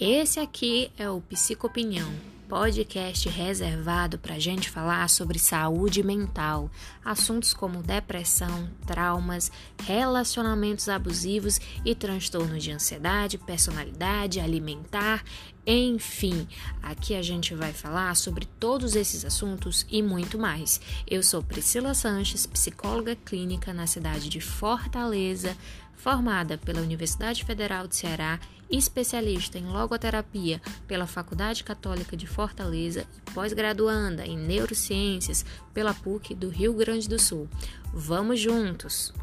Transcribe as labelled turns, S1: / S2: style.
S1: Esse aqui é o Psicopinião, podcast reservado para a gente falar sobre saúde mental, assuntos como depressão, traumas, relacionamentos abusivos e transtornos de ansiedade, personalidade, alimentar, enfim. Aqui a gente vai falar sobre todos esses assuntos e muito mais. Eu sou Priscila Sanches, psicóloga clínica na cidade de Fortaleza, formada pela Universidade Federal de Ceará especialista em logoterapia pela Faculdade Católica de Fortaleza e pós-graduanda em neurociências pela PUC do Rio Grande do Sul. Vamos juntos!